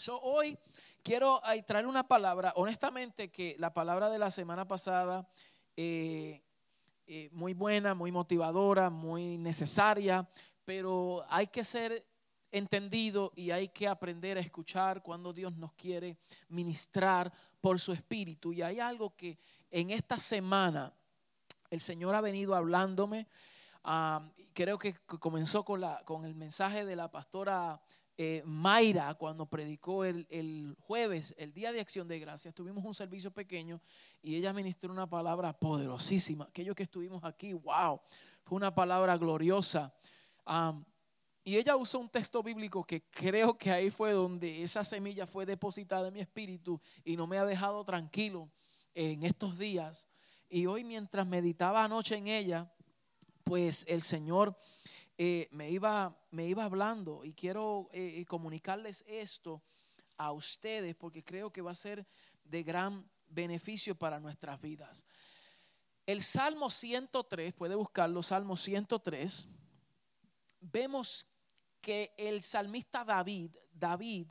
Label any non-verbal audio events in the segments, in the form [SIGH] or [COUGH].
So, hoy quiero traer una palabra, honestamente, que la palabra de la semana pasada, eh, eh, muy buena, muy motivadora, muy necesaria, pero hay que ser entendido y hay que aprender a escuchar cuando Dios nos quiere ministrar por su espíritu. Y hay algo que en esta semana el Señor ha venido hablándome. Ah, creo que comenzó con, la, con el mensaje de la pastora eh, Mayra cuando predicó el, jueves, el día de acción de gracias. Tuvimos un servicio pequeño y ella ministró una palabra poderosísima. Aquellos que estuvimos aquí, wow, fue una palabra gloriosa. y ella usó un texto bíblico que creo que ahí fue donde esa semilla fue depositada en mi espíritu y no me ha dejado tranquilo en estos días. Y hoy mientras meditaba anoche en ella, pues el Señor eh, me, iba, me iba hablando y quiero eh, comunicarles esto a ustedes porque creo que va a ser de gran beneficio para nuestras vidas. El Salmo 103, puede buscarlo, Salmo 103, vemos que el salmista David, David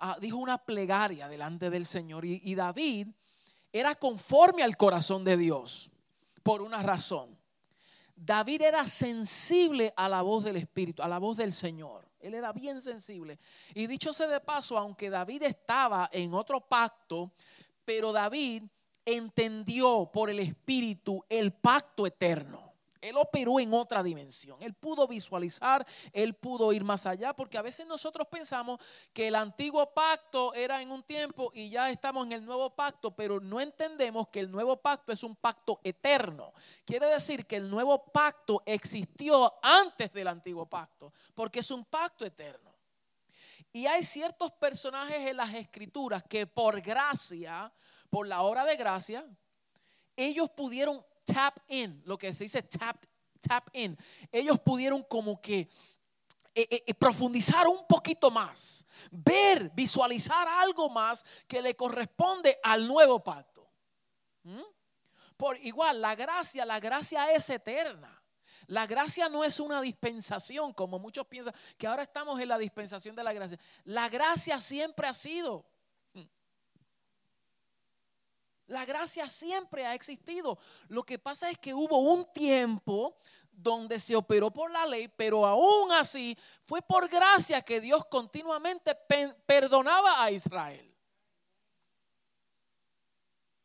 ah, dijo una plegaria delante del Señor y David era conforme al corazón de Dios por una razón. David era sensible a la voz del Espíritu, a la voz del Señor. Él era bien sensible. Y dicho sea de paso, aunque David estaba en otro pacto, pero David entendió por el Espíritu el pacto eterno. Él operó en otra dimensión. Él pudo visualizar, él pudo ir más allá, porque a veces nosotros pensamos que el antiguo pacto era en un tiempo y ya estamos en el nuevo pacto, pero no entendemos que el nuevo pacto es un pacto eterno. Quiere decir que el nuevo pacto existió antes del antiguo pacto, porque es un pacto eterno. Y hay ciertos personajes en las escrituras que por gracia, por la obra de gracia, ellos pudieron tap in, lo que se dice tap, tap in. Ellos pudieron como que eh, eh, eh, profundizar un poquito más, ver, visualizar algo más que le corresponde al nuevo pacto. ¿Mm? Por igual, la gracia, la gracia es eterna. La gracia no es una dispensación, como muchos piensan, que ahora estamos en la dispensación de la gracia. La gracia siempre ha sido. La gracia siempre ha existido. Lo que pasa es que hubo un tiempo donde se operó por la ley, pero aún así fue por gracia que Dios continuamente perdonaba a Israel.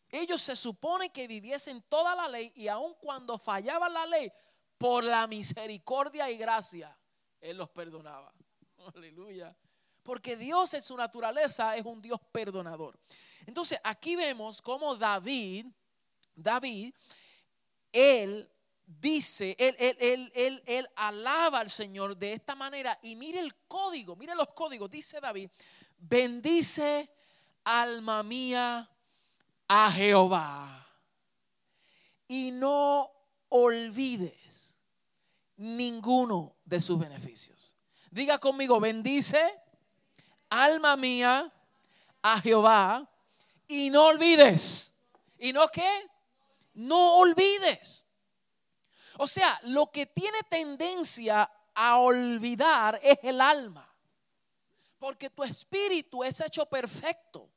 Ellos se supone que viviesen toda la ley y aun cuando fallaba la ley, por la misericordia y gracia, Él los perdonaba. [LAUGHS] Aleluya. Porque Dios en su naturaleza es un Dios perdonador. Entonces aquí vemos cómo David, David, él dice, él, él, él, él, alaba al Señor de esta manera y mire el código, mire los códigos, dice David, bendice alma mía a Jehová y no olvides ninguno de sus beneficios. Diga conmigo, bendice alma mía a Jehová y no olvides. ¿Y no qué? No olvides. O sea, lo que tiene tendencia a olvidar es el alma. Porque tu espíritu es hecho perfecto.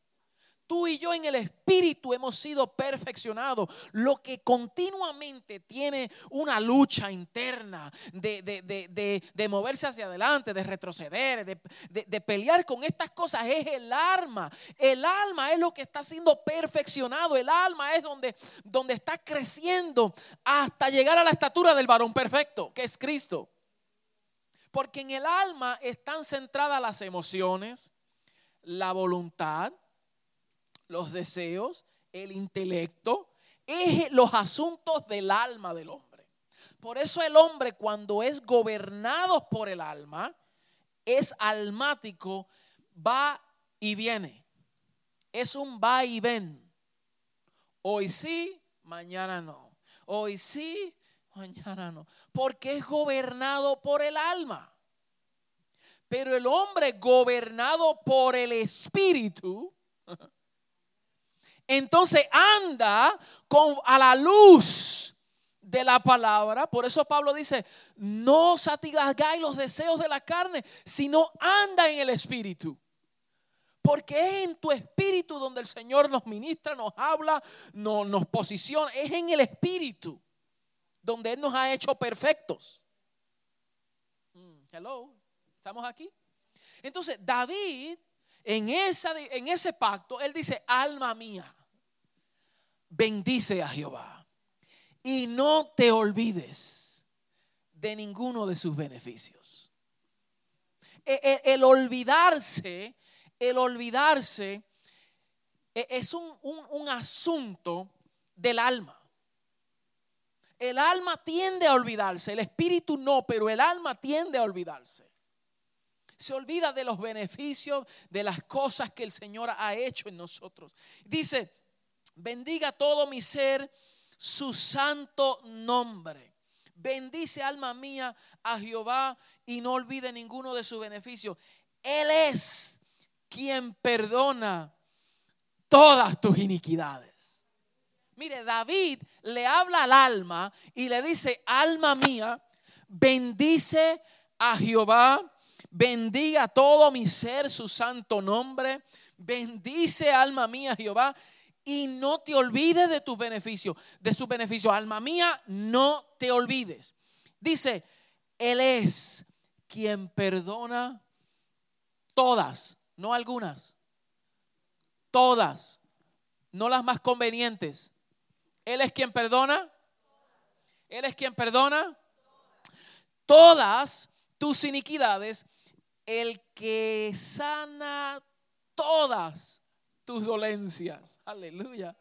Tú y yo en el Espíritu hemos sido perfeccionados. Lo que continuamente tiene una lucha interna de, moverse hacia adelante, de retroceder, de, pelear con estas cosas es el alma. El alma es lo que está siendo perfeccionado. El alma es donde, donde está creciendo hasta llegar a la estatura del varón perfecto, que es Cristo. Porque en el alma están centradas las emociones, la voluntad, los deseos, el intelecto, es los asuntos del alma del hombre. Por eso el hombre cuando es gobernado por el alma, es almático, va y viene. Es un va y ven. Hoy sí, mañana no. Hoy sí, mañana no. Porque es gobernado por el alma. Pero el hombre gobernado por el espíritu [LAUGHS] entonces anda con, a la luz de la palabra. Por eso Pablo dice, no satisfagáis los deseos de la carne, sino anda en el espíritu. Porque es en tu espíritu donde el Señor nos ministra, nos habla, nos, nos posiciona. Es en el espíritu donde Él nos ha hecho perfectos. Mm, hello, ¿estamos aquí? Entonces, David, en ese pacto, él dice, alma mía, bendice a Jehová y no te olvides de ninguno de sus beneficios. E, e, el, olvidarse, el olvidarse e, es un, un asunto del alma. El alma tiende a olvidarse, el espíritu no, pero el alma tiende a olvidarse. Se olvida de los beneficios, de las cosas que el Señor ha hecho en nosotros. Dice, bendiga todo mi ser su santo nombre. Bendice alma mía a Jehová y no olvide ninguno de sus beneficios. Él es quien perdona todas tus iniquidades. Mire, David le habla al alma y le dice, alma mía, bendice a Jehová, bendiga todo mi ser su santo nombre, bendice alma mía Jehová y no te olvides de tus beneficios, de sus beneficios. Alma mía, no te olvides. Dice, Él es quien perdona todas, no algunas, todas, no las más convenientes. Él es quien perdona. Él es quien perdona todas tus iniquidades, el que sana todas tus dolencias. Aleluya.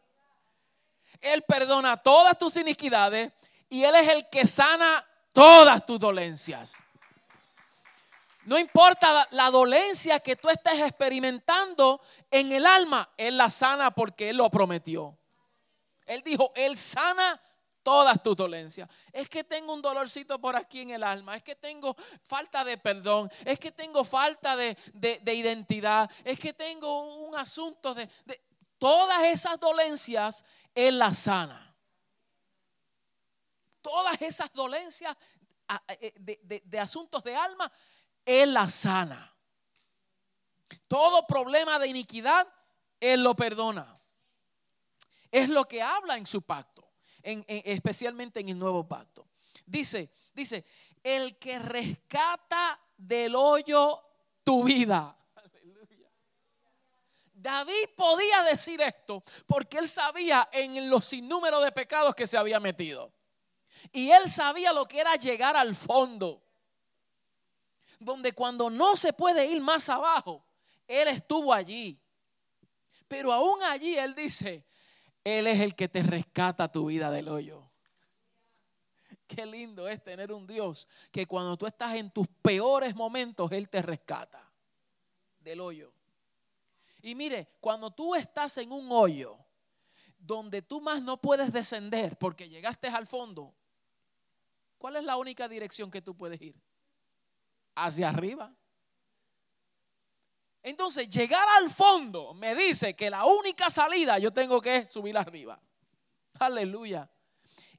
Él perdona todas tus iniquidades y Él es el que sana todas tus dolencias. No importa la dolencia que tú estés experimentando en el alma, Él la sana porque Él lo prometió. Él dijo, Él sana todas tus dolencias. Es que tengo un dolorcito por aquí en el alma, es que tengo falta de perdón, es que tengo falta de, identidad, es que tengo un asunto de, de... Todas esas dolencias, Él las sana. Todas esas dolencias eh, de, de asuntos de alma, Él las sana. Todo problema de iniquidad, Él lo perdona. Es lo que habla en su pacto especialmente en el nuevo pacto. Dice, dice, el que rescata del hoyo tu vida. David podía decir esto porque él sabía en los sinnúmeros de pecados que se había metido. Y él sabía lo que era llegar al fondo. Donde cuando no se puede ir más abajo, él estuvo allí. Pero aún allí él dice, él es el que te rescata tu vida del hoyo. Qué lindo es tener un Dios que cuando tú estás en tus peores momentos, Él te rescata del hoyo. Y mire, cuando tú estás en un hoyo donde tú más no puedes descender porque llegaste al fondo, ¿cuál es la única dirección que tú puedes ir? Hacia arriba. Entonces, llegar al fondo me dice que la única salida yo tengo que subir arriba. Aleluya.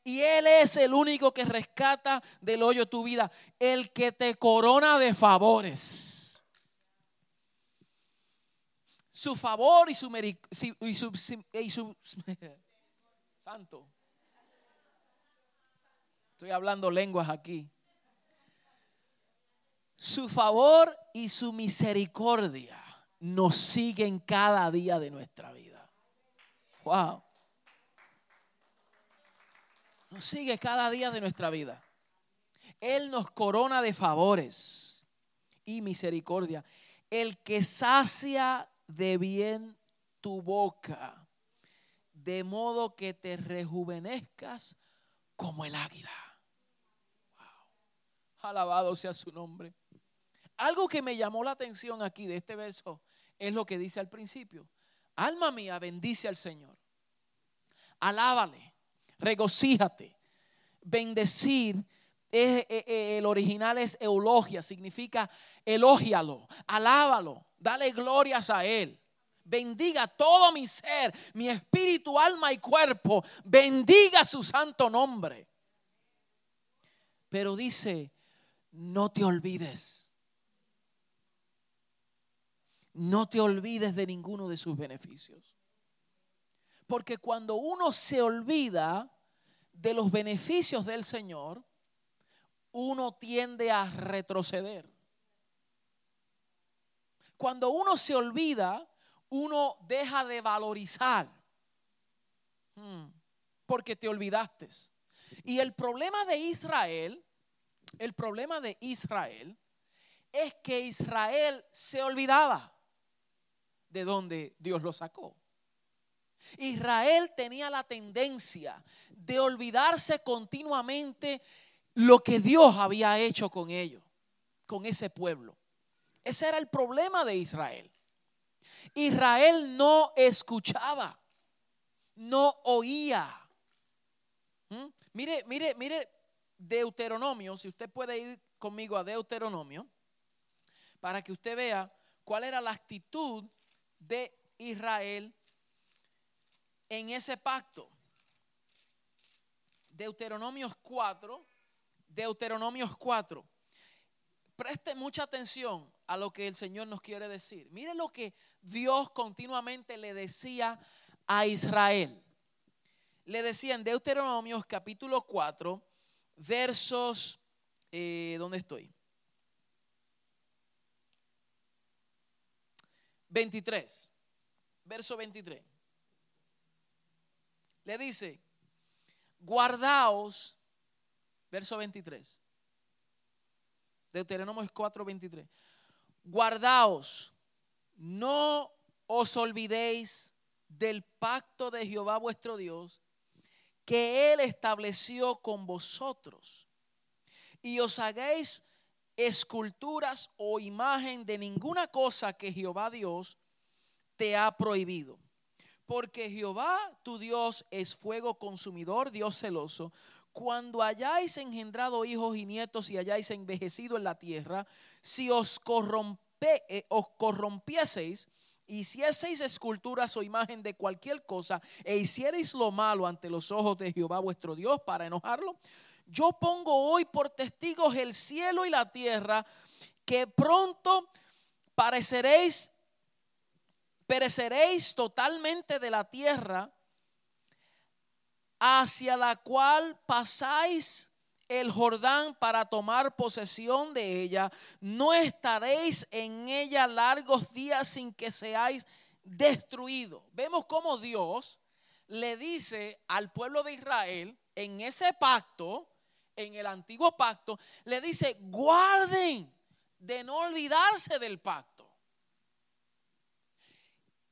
Y Él es el único que rescata del hoyo tu vida, el que te corona de favores. Su favor y su, [LAUGHS] santo. Estoy hablando lenguas aquí su favor y su misericordia nos siguen cada día de nuestra vida. Wow. Nos sigue cada día de nuestra vida. Él nos corona de favores y misericordia. El que sacia de bien tu boca, de modo que te rejuvenezcas como el águila. Wow. Alabado sea su nombre. Algo que me llamó la atención aquí de este verso es lo que dice al principio. Alma mía, bendice al Señor. Alábale, regocíjate. Bendecir, el original es eulogia, significa elógialo, alábalo, dale glorias a Él. Bendiga todo mi ser, mi espíritu, alma y cuerpo. Bendiga su santo nombre. Pero dice, no te olvides no te olvides de ninguno de sus beneficios. Porque cuando uno se olvida de los beneficios del Señor, uno tiende a retroceder. Cuando uno se olvida, uno deja de valorizar. Hmm, porque te olvidaste. Y el problema de Israel, el problema de Israel es que Israel se olvidaba de donde Dios lo sacó. Israel tenía la tendencia de olvidarse continuamente lo que Dios había hecho con ellos, con ese pueblo. Ese era el problema de Israel. Israel no escuchaba, no oía. ¿Mm? Mire, mire, mire, Deuteronomio, si usted puede ir conmigo a Deuteronomio, para que usted vea cuál era la actitud de Israel en ese pacto. Deuteronomios 4, Deuteronomios 4. Preste mucha atención a lo que el Señor nos quiere decir. Mire lo que Dios continuamente le decía a Israel. Le decía en Deuteronomios capítulo 4, versos, eh, ¿dónde estoy? 23, verso 23. Le dice, guardaos, verso 23. Deuteronomio 4, 23. Guardaos, no os olvidéis del pacto de Jehová vuestro Dios, que Él estableció con vosotros, y os hagáis esculturas o imagen de ninguna cosa que Jehová Dios te ha prohibido. Porque Jehová tu Dios es fuego consumidor, Dios celoso. Cuando hayáis engendrado hijos y nietos y hayáis envejecido en la tierra, si os, corrompe, eh, os corrompieseis, hicieseis esculturas o imagen de cualquier cosa e hicierais lo malo ante los ojos de Jehová vuestro Dios para enojarlo, yo pongo hoy por testigos el cielo y la tierra, que pronto pareceréis, pereceréis totalmente de la tierra hacia la cual pasáis el Jordán para tomar posesión de ella, no estaréis en ella largos días sin que seáis destruidos. Vemos cómo Dios le dice al pueblo de Israel en ese pacto, en el antiguo pacto, le dice, guarden de no olvidarse del pacto.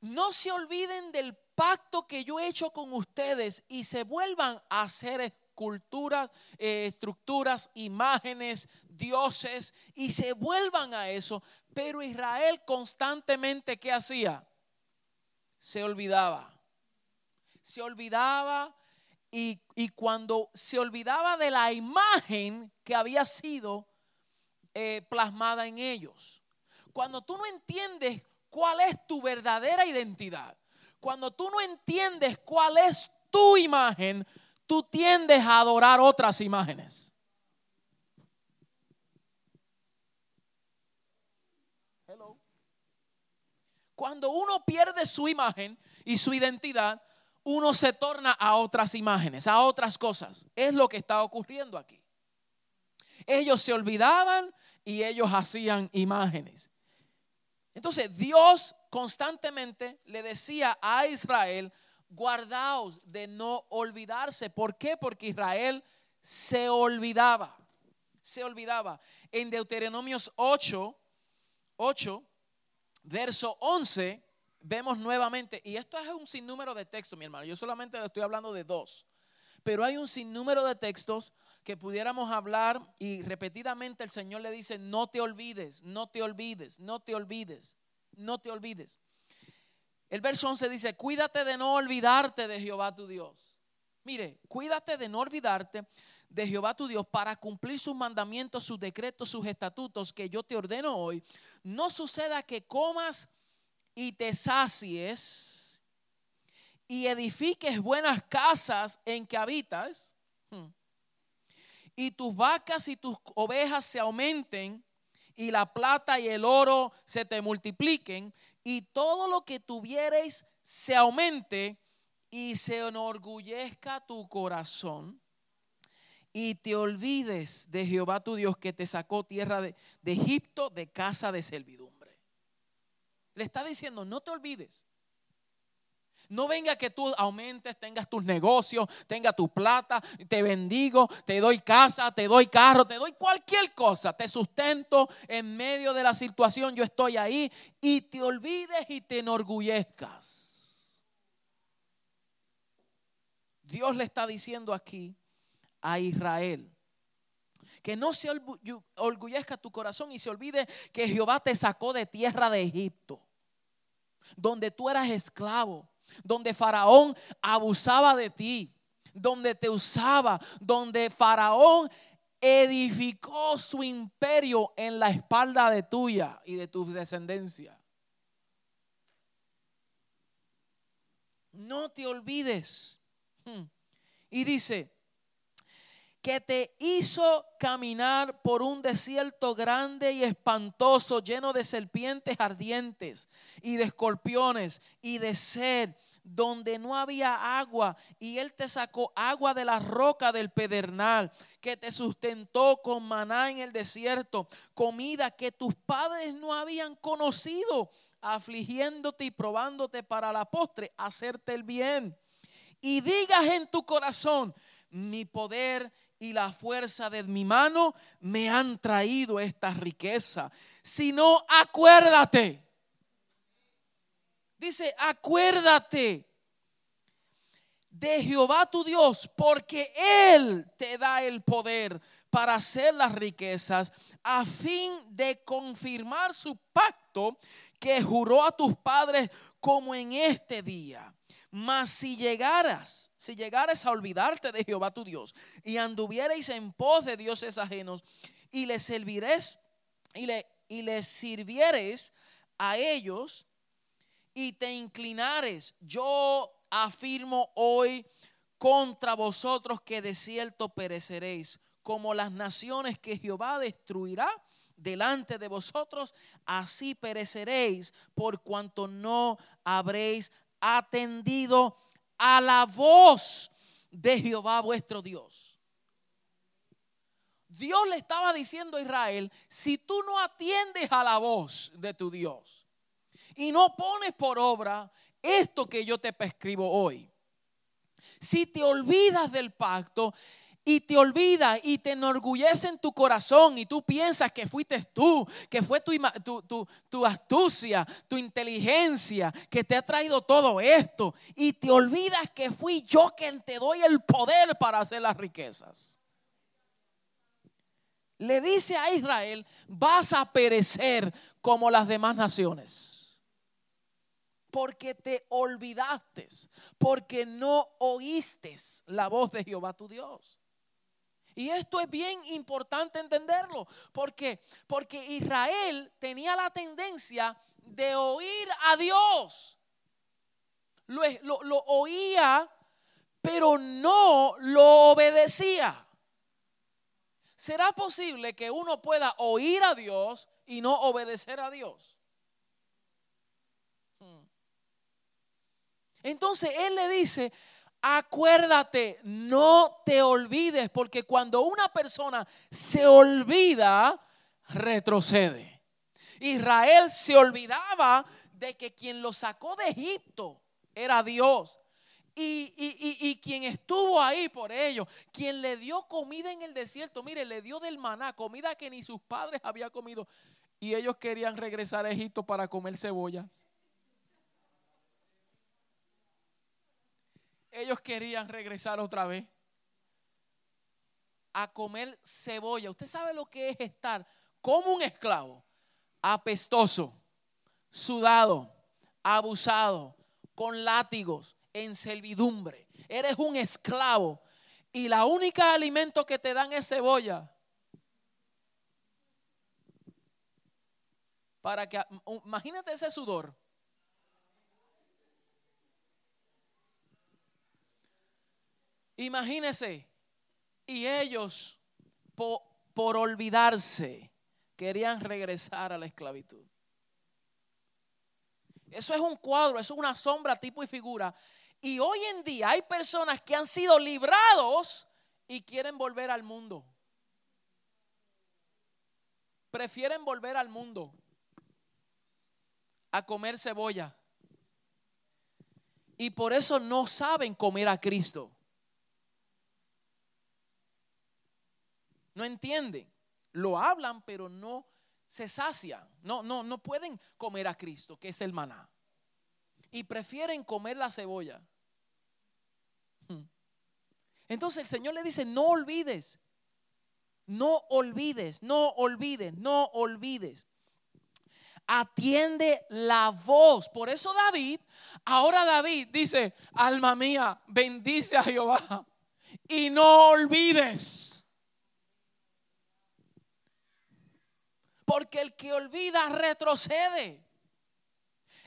No se olviden del pacto que yo he hecho con ustedes y se vuelvan a hacer esculturas, eh, estructuras, imágenes, dioses y se vuelvan a eso. Pero Israel constantemente, ¿qué hacía? Se olvidaba. Se olvidaba y, cuando se olvidaba de la imagen que había sido eh, plasmada en ellos. Cuando tú no entiendes cuál es tu verdadera identidad, cuando tú no entiendes cuál es tu imagen, tú tiendes a adorar otras imágenes. Cuando uno pierde su imagen y su identidad, uno se torna a otras imágenes, a otras cosas. Es lo que está ocurriendo aquí. Ellos se olvidaban y ellos hacían imágenes. Entonces Dios constantemente le decía a Israel, guardaos de no olvidarse. ¿Por qué? Porque Israel se olvidaba. Se olvidaba. En Deuteronomios 8, 8, verso 11, vemos nuevamente, y esto es un sinnúmero de textos, mi hermano, yo solamente estoy hablando de dos, pero hay un sinnúmero de textos que pudiéramos hablar y repetidamente el Señor le dice, no te olvides, no te olvides, no te olvides, no te olvides. El verso 11 dice, cuídate de no olvidarte de Jehová tu Dios. Mire, cuídate de no olvidarte de Jehová tu Dios para cumplir sus mandamientos, sus decretos, sus estatutos que yo te ordeno hoy. No suceda que comas y te sacies y edifiques buenas casas en que habitas, hmm, y tus vacas y tus ovejas se aumenten, y la plata y el oro se te multipliquen, y todo lo que tuviereis se aumente y se enorgullezca tu corazón y te olvides de Jehová tu Dios que te sacó tierra de, de Egipto de casa de servidumbre. Le está diciendo, no te olvides. No venga que tú aumentes, tengas tus negocios, tenga tu plata, te bendigo, te doy casa, te doy carro, te doy cualquier cosa, te sustento en medio de la situación, yo estoy ahí y te olvides y te enorgullezcas. Dios le está diciendo aquí a Israel que no se orgullezca tu corazón y se olvide que Jehová te sacó de tierra de Egipto, donde tú eras esclavo donde Faraón abusaba de ti, donde te usaba, donde Faraón edificó su imperio en la espalda de tuya y de tu descendencia. No te olvides. Hmm. Y dice, que te hizo caminar por un desierto grande y espantoso, lleno de serpientes ardientes y de escorpiones y de sed, donde no había agua, y él te sacó agua de la roca del pedernal, que te sustentó con maná en el desierto, comida que tus padres no habían conocido, afligiéndote y probándote para la postre, hacerte el bien. Y digas en tu corazón, mi poder y la fuerza de mi mano me han traído esta riqueza. Si no, acuérdate. Dice, acuérdate de Jehová tu Dios, porque Él te da el poder para hacer las riquezas, a fin de confirmar su pacto que juró a tus padres como en este día. Mas si llegaras, si llegaras a olvidarte de Jehová tu Dios y anduvierais en pos de dioses ajenos y les serviréis y le, y les sirvieres a ellos y te inclinares, yo afirmo hoy contra vosotros que de cierto pereceréis, como las naciones que Jehová destruirá delante de vosotros, así pereceréis por cuanto no habréis atendido a la voz de Jehová vuestro Dios. Dios le estaba diciendo a Israel, si tú no atiendes a la voz de tu Dios y no pones por obra esto que yo te prescribo hoy, si te olvidas del pacto, y te olvida y te enorgullece en tu corazón y tú piensas que fuiste tú, que fue tu, tu, tu, astucia, tu inteligencia que te ha traído todo esto y te olvidas que fui yo quien te doy el poder para hacer las riquezas. Le dice a Israel, vas a perecer como las demás naciones porque te olvidaste, porque no oíste la voz de Jehová tu Dios. Y esto es bien importante entenderlo, porque porque Israel tenía la tendencia de oír a Dios. Lo, lo oía, pero no lo obedecía. ¿Será posible que uno pueda oír a Dios y no obedecer a Dios? Hmm. Entonces Él le dice, acuérdate, no te olvides, porque cuando una persona se olvida, retrocede. Israel se olvidaba de que quien lo sacó de Egipto era Dios. Y, y, quien estuvo ahí por ellos, quien le dio comida en el desierto, mire, le dio del maná, comida que ni sus padres habían comido. Y ellos querían regresar a Egipto para comer cebollas. Ellos querían regresar otra vez a comer cebolla. Usted sabe lo que es estar como un esclavo, apestoso, sudado, abusado, con látigos, en servidumbre. Eres un esclavo y la única alimento que te dan es cebolla. Para que imagínate ese sudor. Imagínese, y ellos por, olvidarse querían regresar a la esclavitud. Eso es un cuadro, eso es una sombra, tipo y figura. Y hoy en día hay personas que han sido librados y quieren volver al mundo. Prefieren volver al mundo a comer cebolla. Y por eso no saben comer a Cristo. No entienden. Lo hablan, pero no se sacian. No, no, no pueden comer a Cristo, que es el maná. Y prefieren comer la cebolla. Hmm. Entonces el Señor le dice, no olvides, no olvides, no olvides, no olvides. Atiende la voz. Por eso David, ahora David dice, alma mía, bendice a Jehová y no olvides. Porque el que olvida retrocede.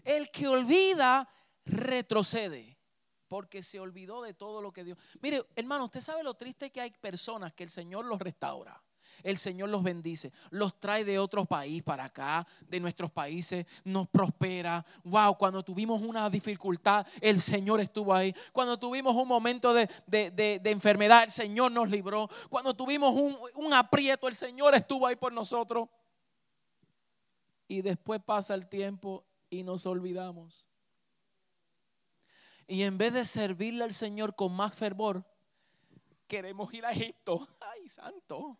El que olvida retrocede. Porque se olvidó de todo lo que Dios. Mire, hermano, usted sabe lo triste que hay personas que el Señor los restaura. El Señor los bendice, los trae de otros países para acá, de nuestros países, nos prospera. Wow, cuando tuvimos una dificultad, el Señor estuvo ahí. Cuando tuvimos un momento de, enfermedad, el Señor nos libró. Cuando tuvimos un, un aprieto, el Señor estuvo ahí por nosotros y después pasa el tiempo y nos olvidamos. Y en vez de servirle al Señor con más fervor, queremos ir a Egipto. [LAUGHS] ¡Ay, santo!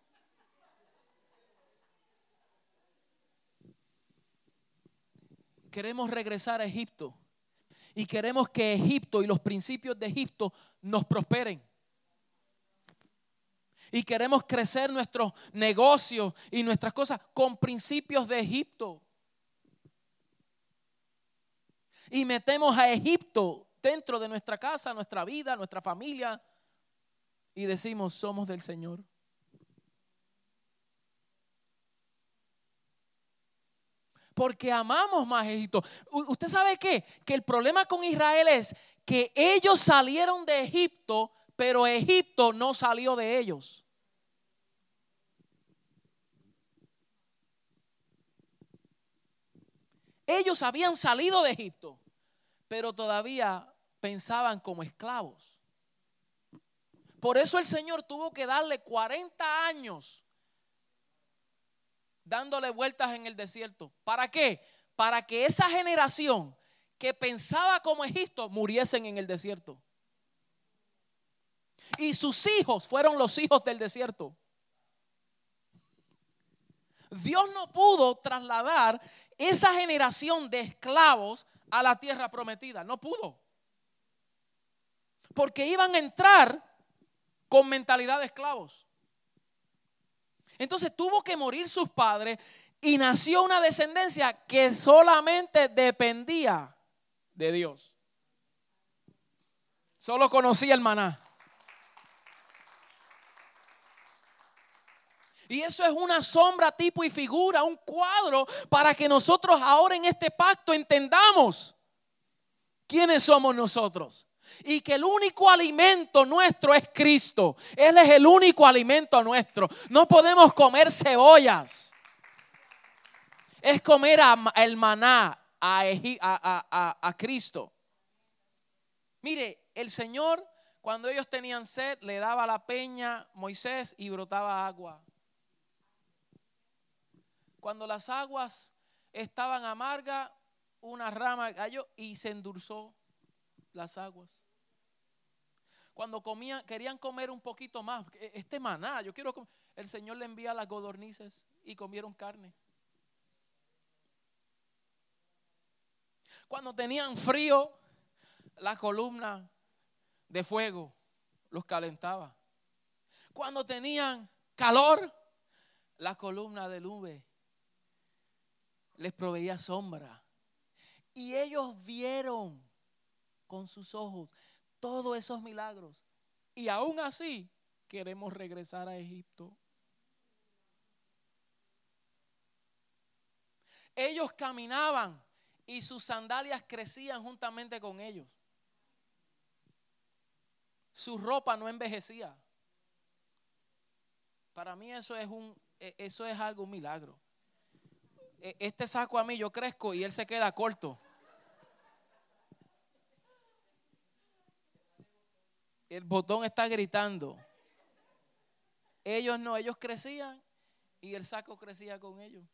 Queremos regresar a Egipto. Y queremos que Egipto y los principios de Egipto nos prosperen y queremos crecer nuestros negocios y nuestras cosas con principios de Egipto. Y metemos a Egipto dentro de nuestra casa, nuestra vida, nuestra familia y decimos, somos del Señor. Porque amamos más Egipto. ¿Usted sabe qué? Que el problema con Israel es que ellos salieron de Egipto pero Egipto no salió de ellos. Ellos habían salido de Egipto, pero todavía pensaban como esclavos. Por eso el Señor tuvo que darle 40 años dándole vueltas en el desierto. ¿Para qué? Para que esa generación que pensaba como Egipto muriesen en el desierto. Y sus hijos fueron los hijos del desierto. Dios no pudo trasladar esa generación de esclavos a la tierra prometida. No pudo. Porque iban a entrar con mentalidad de esclavos. Entonces tuvo que morir sus padres y nació una descendencia que solamente dependía de Dios. Solo conocía el maná. Y eso es una sombra, tipo y figura, un cuadro para que nosotros ahora en este pacto entendamos quiénes somos nosotros. Y que el único alimento nuestro es Cristo. Él es el único alimento nuestro. No podemos comer cebollas. Es comer el maná, a, a, Cristo. Mire, el Señor, cuando ellos tenían sed, le daba la peña Moisés y brotaba agua. Cuando las aguas estaban amargas, una rama cayó y se endulzó las aguas. Cuando comían, querían comer un poquito más, este maná, yo quiero comer. El Señor le envía las godornices y comieron carne. Cuando tenían frío, la columna de fuego los calentaba. Cuando tenían calor, la columna de nube les proveía sombra. Y ellos vieron con sus ojos todos esos milagros. Y aún así queremos regresar a Egipto. Ellos caminaban y sus sandalias crecían juntamente con ellos. Su ropa no envejecía. Para mí eso es un e, eso es algo un milagro. E-, este saco a mí, yo crezco y él se queda corto. El botón está gritando. Ellos no, ellos crecían y el saco crecía con ellos.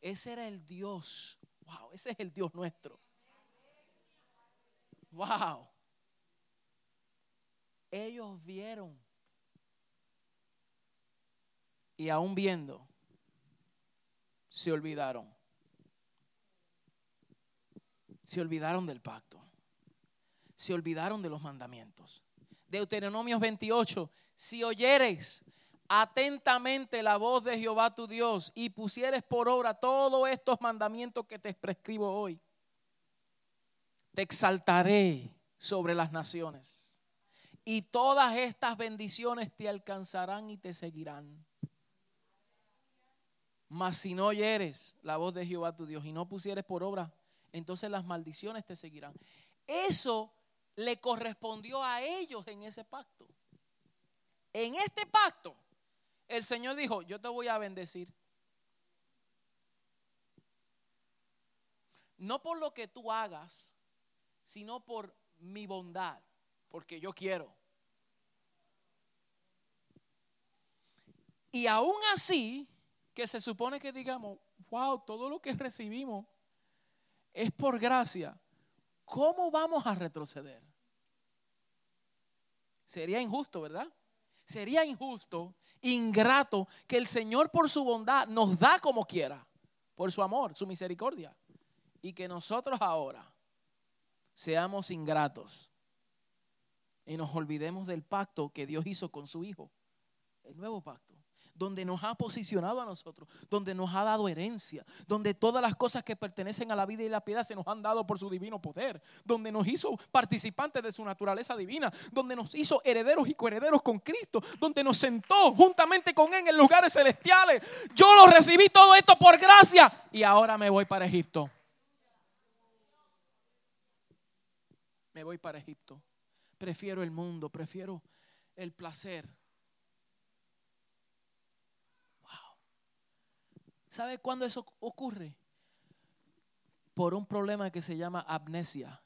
Ese era el Dios. Wow, ese es el Dios nuestro. Wow. Ellos vieron y aún viendo, se olvidaron. Se olvidaron del pacto. Se olvidaron de los mandamientos. Deuteronomios 28, si oyeres atentamente la voz de Jehová tu Dios y pusieres por obra todos estos mandamientos que te prescribo hoy, te exaltaré sobre las naciones y todas estas bendiciones te alcanzarán y te seguirán. Mas si no oyeres la voz de Jehová tu Dios y no pusieres por obra, entonces las maldiciones te seguirán. Eso le correspondió a ellos en ese pacto. En este pacto, el Señor dijo, yo te voy a bendecir. No por lo que tú hagas, sino por mi bondad, porque yo quiero. Y aún así, que se supone que digamos, wow, todo lo que recibimos es por gracia. ¿Cómo vamos a retroceder? Sería injusto, ¿verdad? Sería injusto, ingrato, que el Señor por su bondad nos da como quiera, por su amor, su misericordia, y que nosotros ahora seamos ingratos y nos olvidemos del pacto que Dios hizo con su Hijo, el nuevo pacto donde nos ha posicionado a nosotros, donde nos ha dado herencia, donde todas las cosas que pertenecen a la vida y la piedad se nos han dado por su divino poder, donde nos hizo participantes de su naturaleza divina, donde nos hizo herederos y coherederos con Cristo, donde nos sentó juntamente con Él en lugares celestiales. Yo lo recibí todo esto por gracia y ahora me voy para Egipto. Me voy para Egipto. Prefiero el mundo, prefiero el placer ¿Sabe cuándo eso ocurre? Por un problema que se llama amnesia.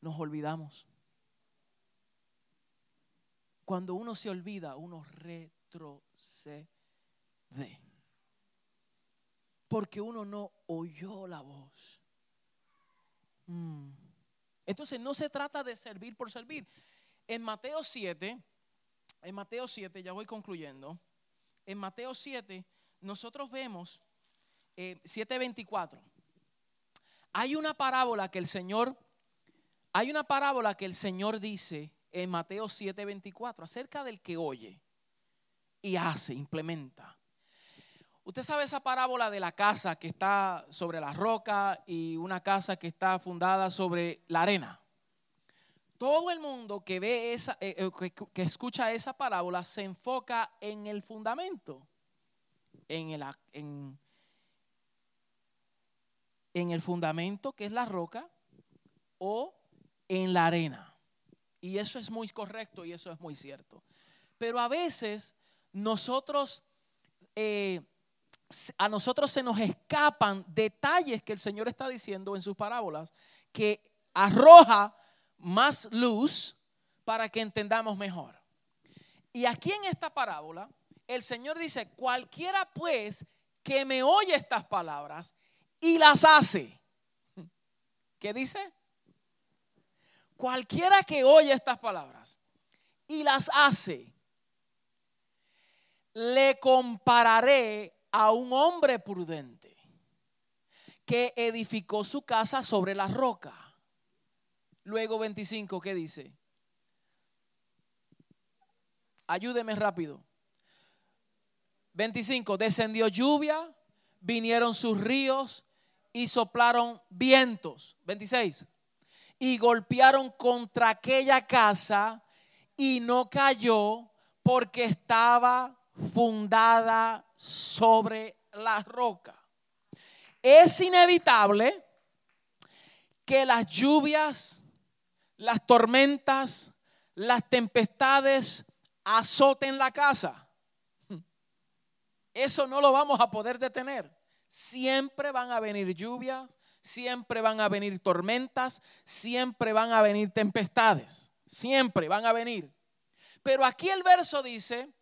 Nos olvidamos. Cuando uno se olvida, uno retrocede. Porque uno no oyó la voz. Mm. Entonces no se trata de servir por servir. En Mateo 7, en Mateo 7, ya voy concluyendo. En Mateo 7 nosotros vemos 7:24. Eh, hay una parábola que el Señor, hay una parábola que el Señor dice en Mateo 7:24 acerca del que oye y hace, implementa. Usted sabe esa parábola de la casa que está sobre la roca y una casa que está fundada sobre la arena. Todo el mundo que ve esa, eh, eh, que escucha esa parábola se enfoca en el fundamento en el, en, en el fundamento, que es la roca, o en la arena. Y eso es muy correcto y eso es muy cierto. Pero a veces nosotros, eh, a nosotros se nos escapan detalles que el Señor está diciendo en sus parábolas que arroja más luz para que entendamos mejor. Y aquí en esta parábola, el Señor dice, cualquiera pues que me oye estas palabras y las hace. [LAUGHS] ¿Qué dice? Cualquiera que oye estas palabras y las hace, le compararé a un hombre prudente que edificó su casa sobre la roca. Luego 25, ¿qué dice? Ayúdeme rápido. 25, descendió lluvia, vinieron sus ríos y soplaron vientos. 26, y golpearon contra aquella casa y no cayó porque estaba fundada sobre la roca. Es inevitable que las lluvias, las tormentas, las tempestades azoten la casa. Eso no lo vamos a poder detener. siempre van a venir lluvias, siempre van a venir tormentas, siempre van a venir tempestades, siempre van a venir. Pero aquí el verso dice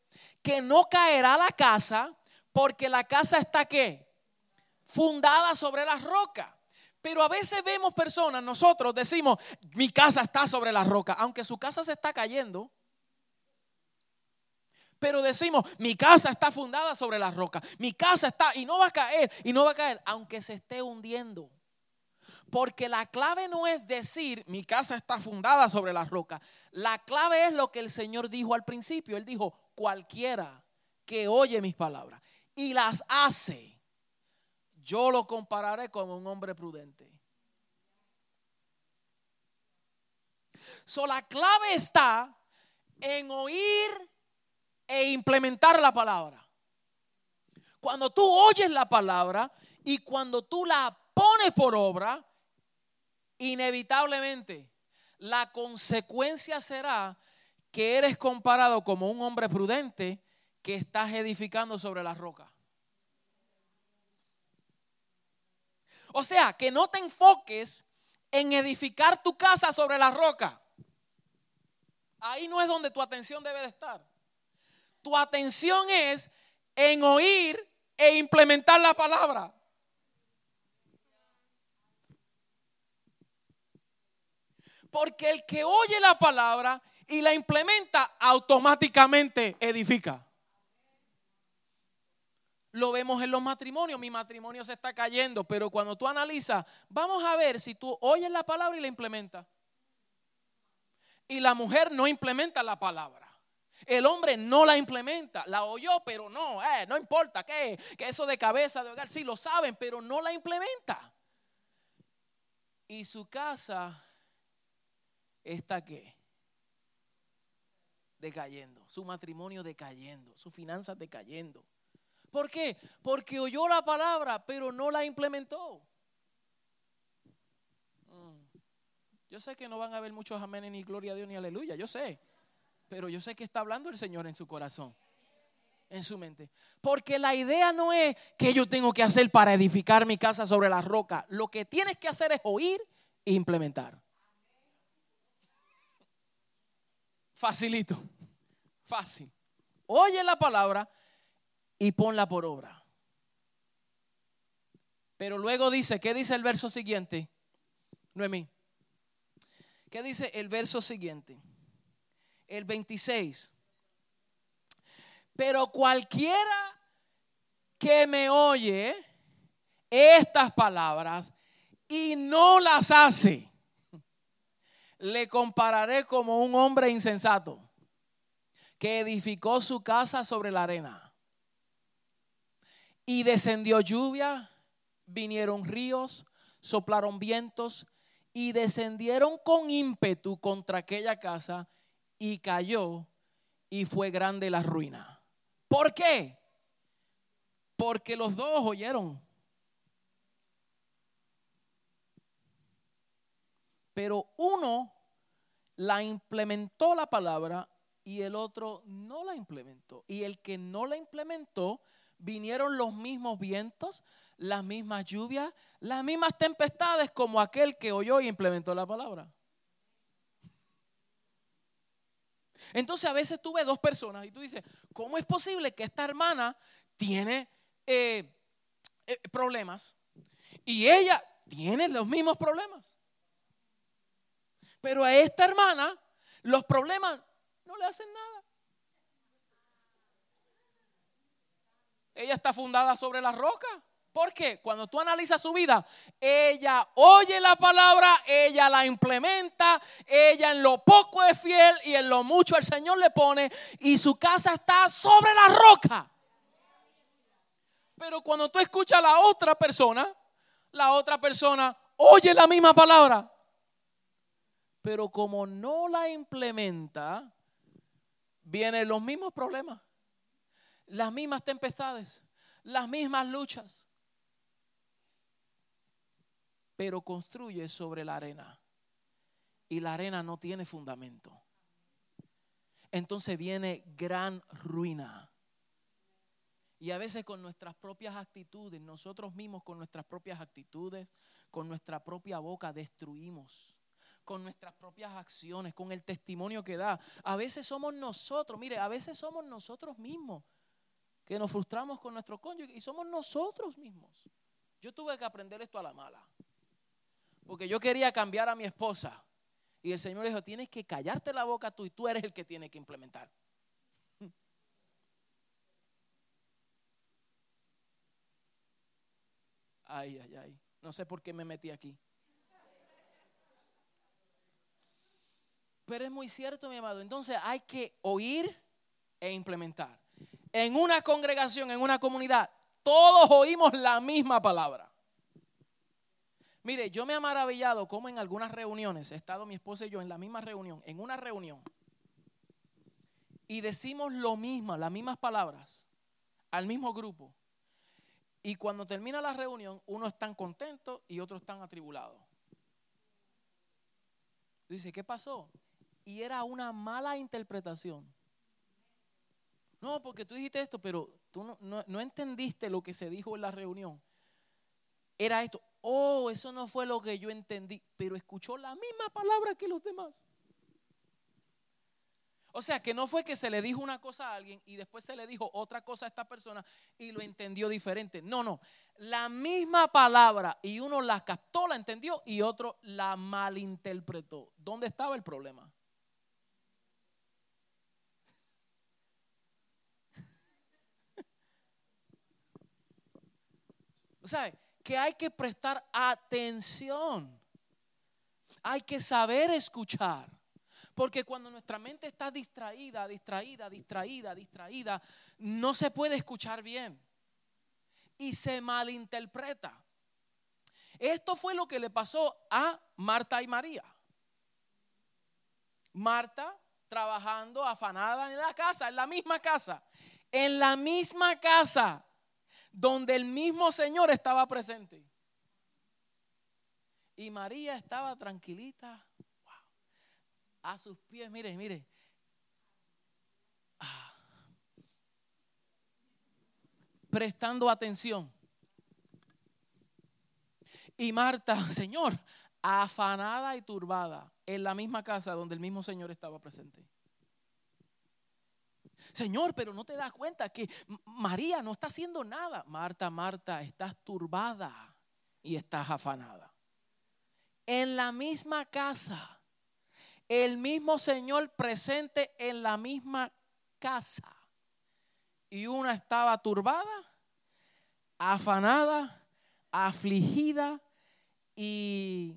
que no caerá la casa porque la casa está qué? Fundada sobre la roca. Pero a veces vemos personas, nosotros decimos, mi casa está sobre la roca, aunque su casa se está cayendo. Pero decimos, mi casa está fundada sobre la roca, mi casa está y no va a caer, y no va a caer, aunque se esté hundiendo. Porque la clave no es decir, mi casa está fundada sobre la roca. La clave es lo que el Señor dijo al principio. Él dijo, cualquiera que oye mis palabras y las hace, yo lo compararé como un hombre prudente. La clave está en oír e implementar la palabra. Cuando tú oyes la palabra y cuando tú la pones por obra, inevitablemente la consecuencia será que eres comparado como un hombre prudente que estás edificando sobre la roca. O sea, que no te enfoques en edificar tu casa sobre la roca. Ahí no es donde tu atención debe de estar. Tu atención es en oír e implementar la palabra. Porque el que oye la palabra y la implementa automáticamente edifica. Lo vemos en los matrimonios. Mi matrimonio se está cayendo, pero cuando tú analizas, vamos a ver si tú oyes la palabra y la implementas. Y la mujer no implementa la palabra. El hombre no la implementa, la oyó, pero no, eh, no importa, que, que eso de cabeza de hogar, sí lo saben, pero no la implementa. Y su casa está qué? Decayendo, su matrimonio decayendo, sus finanzas decayendo. ¿Por qué? Porque oyó la palabra, pero no la implementó. Mm. Yo sé que no van a haber muchos amén ni gloria a Dios ni aleluya, yo sé. Pero yo sé que está hablando el Señor en su corazón, en su mente. Porque la idea no es que yo tengo que hacer para edificar mi casa sobre la roca. Lo que tienes que hacer es oír e implementar. Facilito, fácil. Oye la palabra y ponla por obra. Pero luego dice, ¿qué dice el verso siguiente? Noemí. ¿Qué dice el verso siguiente? El 26. Pero cualquiera que me oye estas palabras y no las hace, le compararé como un hombre insensato que edificó su casa sobre la arena. Y descendió lluvia, vinieron ríos, soplaron vientos y descendieron con ímpetu contra aquella casa y cayó y fue grande la ruina. ¿Por qué? Porque los dos oyeron Pero uno la implementó la palabra y el otro no la implementó. Y el que no la implementó, vinieron los mismos vientos, las mismas lluvias, las mismas tempestades como aquel que oyó y implementó la palabra. Entonces a veces tú ves dos personas y tú dices, ¿cómo es posible que esta hermana tiene eh, eh, problemas y ella tiene los mismos problemas? Pero a esta hermana los problemas no le hacen nada. Ella está fundada sobre la roca. ¿Por qué? Cuando tú analizas su vida, ella oye la palabra, ella la implementa, ella en lo poco es fiel y en lo mucho el Señor le pone y su casa está sobre la roca. Pero cuando tú escuchas a la otra persona, la otra persona oye la misma palabra, pero como no la implementa, vienen los mismos problemas, las mismas tempestades, las mismas luchas, pero construye sobre la arena y la arena no tiene fundamento. Entonces viene gran ruina. Y a veces con nuestras propias actitudes, nosotros mismos con nuestras propias actitudes, con nuestra propia boca destruimos. Con nuestras propias acciones, con el testimonio que da. A veces somos nosotros, mire, a veces somos nosotros mismos que nos frustramos con nuestro cónyuge y somos nosotros mismos. Yo tuve que aprender esto a la mala. Porque yo quería cambiar a mi esposa. Y el Señor dijo, tienes que callarte la boca tú y tú eres el que tiene que implementar. [LAUGHS] Ay, ay, ay. No sé por qué me metí aquí. Pero es muy cierto, mi amado. Entonces hay que oír e implementar. En una congregación, en una comunidad, todos oímos la misma palabra. Mire, yo me he maravillado como en algunas reuniones, he estado mi esposa y yo en la misma reunión, en una reunión, y decimos lo mismo, las mismas palabras, al mismo grupo. Y cuando termina la reunión, uno están contento y otros están atribulados. Dice, ¿qué pasó? Y era una mala interpretación. No, porque tú dijiste esto, pero tú no, entendiste lo que se dijo en la reunión. Era esto. Oh, eso no fue lo que yo entendí, pero escuchó la misma palabra que los demás. O sea, que no fue que se le dijo una cosa a alguien y después se le dijo otra cosa a esta persona y lo entendió diferente. No, no. La misma palabra y uno la captó, la entendió y otro la malinterpretó. ¿Dónde estaba el problema? [LAUGHS] O sea, que hay que prestar atención. Hay que saber escuchar. Porque cuando nuestra mente está distraída, distraída, distraída, distraída, no se puede escuchar bien. Y se malinterpreta. Esto fue lo que le pasó a Marta y María. Marta trabajando afanada en la casa, en la misma casa, en la misma casa donde el mismo Señor estaba presente. Y María estaba tranquilita, a sus pies, mire, mire. Ah. Prestando atención. Y Marta, [LAUGHS] Señor, afanada y turbada, en la misma casa donde el mismo Señor estaba presente. Señor, pero no te das cuenta que María no está haciendo nada. Marta, Marta, estás turbada y estás afanada. En la misma casa el mismo Señor presente en la misma casa. Y una estaba turbada, afanada, afligida y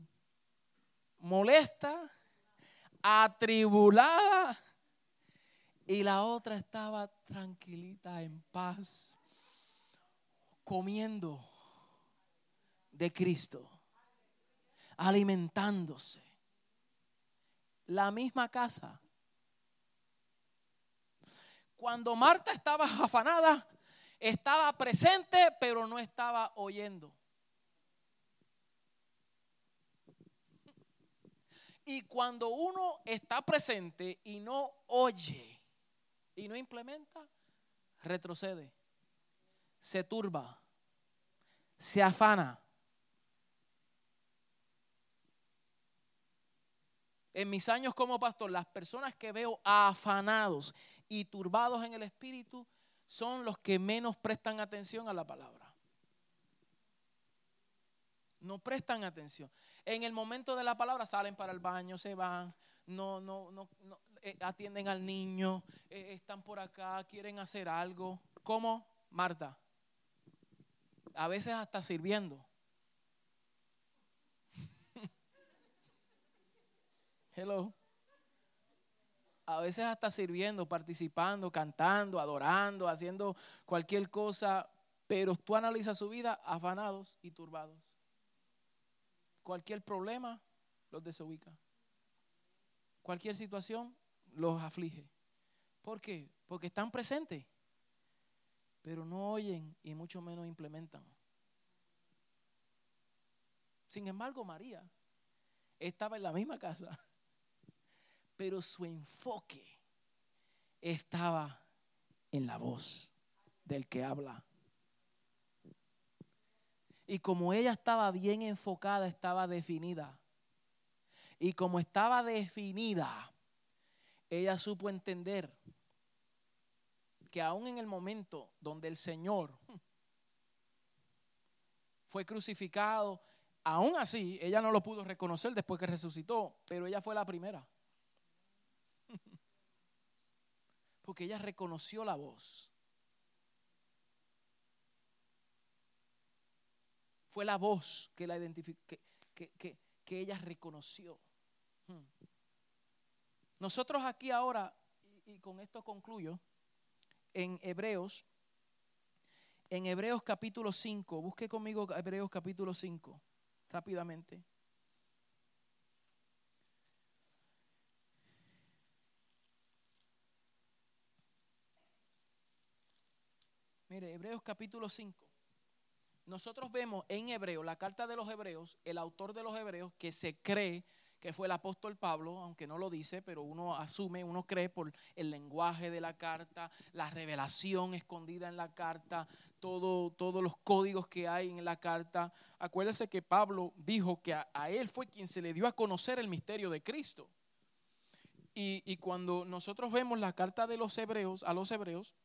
molesta, atribulada. Y la otra estaba tranquilita, en paz, comiendo de Cristo, alimentándose la misma casa. Cuando Marta estaba afanada, estaba presente, pero no estaba oyendo. Y cuando uno está presente y no oye y no implementa, retrocede, se turba, se afana. en mis años como pastor, las personas que veo afanados y turbados en el espíritu son los que menos prestan atención a la palabra. No prestan atención. En el momento de la palabra salen para el baño, se van, no, no, no, eh, atienden al niño, eh, están por acá, quieren hacer algo. ¿Cómo? Marta. A veces hasta sirviendo. [LAUGHS] Hello. A veces hasta sirviendo, participando, cantando, adorando, haciendo cualquier cosa, pero tú analizas su vida afanados y turbados. Cualquier problema los desubica. Cualquier situación los aflige. ¿Por qué? Porque están presentes, pero no oyen y mucho menos implementan. Sin embargo, María estaba en la misma casa [LAUGHS] pero su enfoque estaba en la voz. del que habla. Y como ella estaba bien enfocada, estaba definida. Y como estaba definida, ella supo entender que aún en el momento donde el Señor fue crucificado, aún así ella no lo pudo reconocer después que resucitó, pero ella fue la primera. [LAUGHS] Porque ella reconoció la voz. Fue la voz que la identificó, que, ella reconoció. Nosotros aquí ahora, y con esto concluyo, en Hebreos, en Hebreos capítulo 5, busque conmigo Hebreos capítulo 5, rápidamente. Mire, Hebreos capítulo 5 nosotros vemos en Hebreo, la carta de los Hebreos, el autor de los Hebreos, que se cree que fue el apóstol Pablo, aunque no lo dice, pero uno asume, uno cree por el lenguaje de la carta, la revelación escondida en la carta, todo, todos los códigos que hay en la carta. Acuérdese que Pablo dijo que a, él fue quien se le dio a conocer el misterio de Cristo. Y, cuando nosotros vemos la carta de los hebreos, a los hebreos,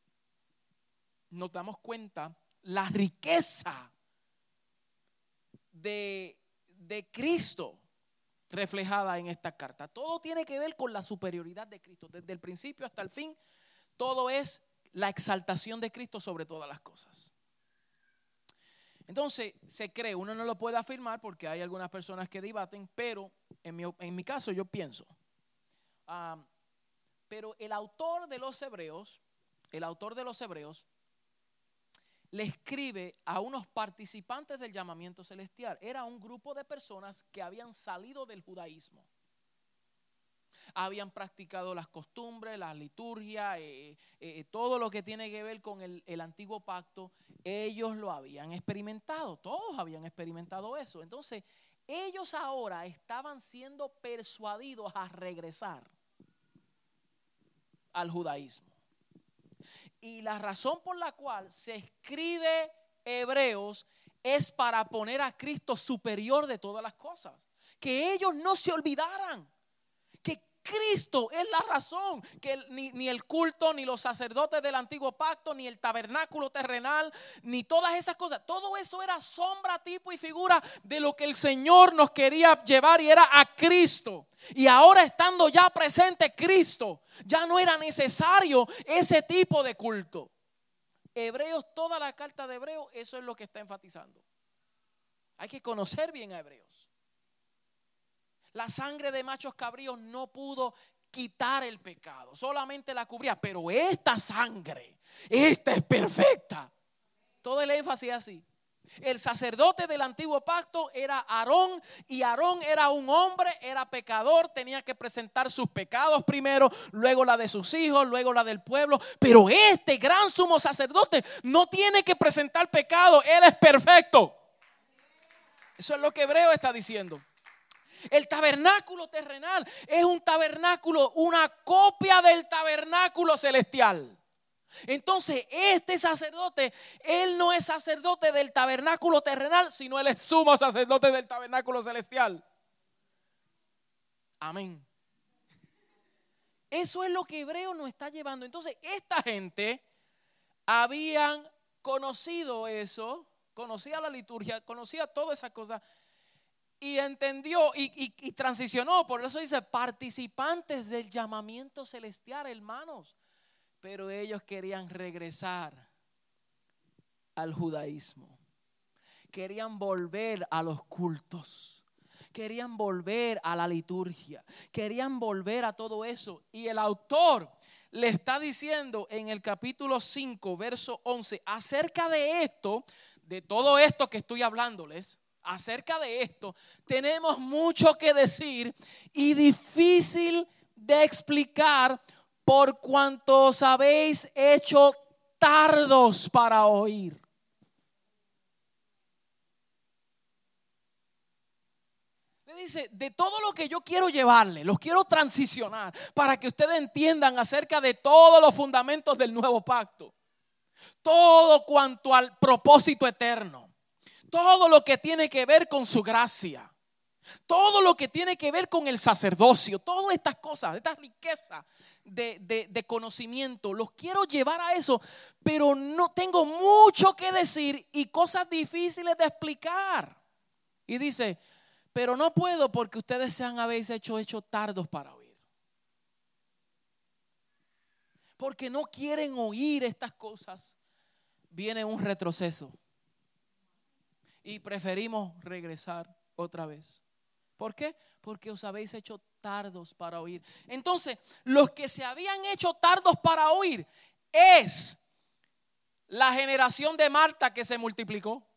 nos damos cuenta la riqueza de, Cristo reflejada en esta carta. Todo tiene que ver con la superioridad de Cristo. Desde el principio hasta el fin, todo es la exaltación de Cristo sobre todas las cosas. Entonces, se cree, uno no lo puede afirmar porque hay algunas personas que debaten, pero en mi, en mi caso yo pienso. Ah, pero el autor de los hebreos, el autor de los hebreos, le escribe a unos participantes del llamamiento celestial. Era un grupo de personas que habían salido del judaísmo. Habían practicado las costumbres, la liturgia, eh, eh, eh, todo lo que tiene que ver con el antiguo pacto. Ellos lo habían experimentado, todos habían experimentado eso. Entonces, ellos ahora estaban siendo persuadidos a regresar al judaísmo. Y la razón por la cual se escribe Hebreos es para poner a Cristo superior de todas las cosas. Que ellos no se olvidaran Cristo es la razón que ni, el culto, ni los sacerdotes del antiguo pacto, ni el tabernáculo terrenal, ni todas esas cosas, todo eso era sombra, tipo y figura de lo que el Señor nos quería llevar y era a Cristo. Y ahora estando ya presente Cristo, ya no era necesario ese tipo de culto. Hebreos, toda la carta de Hebreos, eso es lo que está enfatizando. Hay que conocer bien a Hebreos. La sangre de machos cabríos no pudo quitar el pecado, solamente la cubría. Pero esta sangre, esta es perfecta. Todo el énfasis así. El sacerdote del antiguo pacto era Aarón y Aarón era un hombre, era pecador, tenía que presentar sus pecados primero, luego la de sus hijos, luego la del pueblo. Pero este gran sumo sacerdote no tiene que presentar pecado, él es perfecto. Eso es lo que Hebreo está diciendo. El tabernáculo terrenal es un tabernáculo, una copia del tabernáculo celestial. Entonces, este sacerdote, él no es sacerdote del tabernáculo terrenal, sino él es sumo sacerdote del tabernáculo celestial. Amén. Eso es lo que Hebreo nos está llevando. Entonces, esta gente habían conocido eso, conocía la liturgia, conocía todas esas cosas, y entendió y, transicionó. Por eso dice, participantes del llamamiento celestial, hermanos. Pero ellos querían regresar al judaísmo. Querían volver a los cultos. Querían volver a la liturgia. Querían volver a todo eso. Y el autor le está diciendo en el capítulo 5, verso 11, acerca de esto, de todo esto que estoy hablándoles, acerca de esto, tenemos mucho que decir y difícil de explicar por cuanto os habéis hecho tardos para oír. Le dice, de todo lo que yo quiero llevarle, los quiero transicionar para que ustedes entiendan acerca de todos los fundamentos del nuevo pacto. todo cuanto al propósito eterno, todo lo que tiene que ver con su gracia, todo lo que tiene que ver con el sacerdocio, todas estas cosas, esta riqueza de, de, conocimiento, los quiero llevar a eso, pero no tengo mucho que decir y cosas difíciles de explicar. Y dice, pero no puedo porque ustedes se han habéis hecho, hecho tardos para oír. Porque no quieren oír estas cosas. Viene un retroceso. Y preferimos regresar otra vez. ¿Por qué? Porque os habéis hecho tardos para oír. Entonces, los que se habían hecho tardos para oír es la generación de Marta que se multiplicó.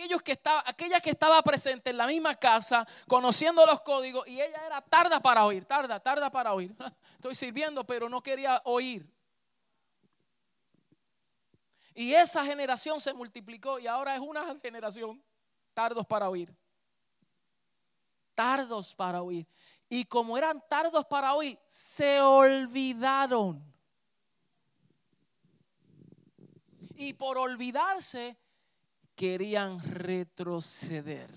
Aquellos que estaba, aquella que estaba presente en la misma casa, conociendo los códigos, y ella era tarda para oír, tarda, tarda para oír. [LAUGHS] Estoy sirviendo, pero no quería oír. Y esa generación se multiplicó y ahora es una generación tardos para oír. Tardos para oír. Y como eran tardos para oír, se olvidaron. Y por olvidarse, querían retroceder.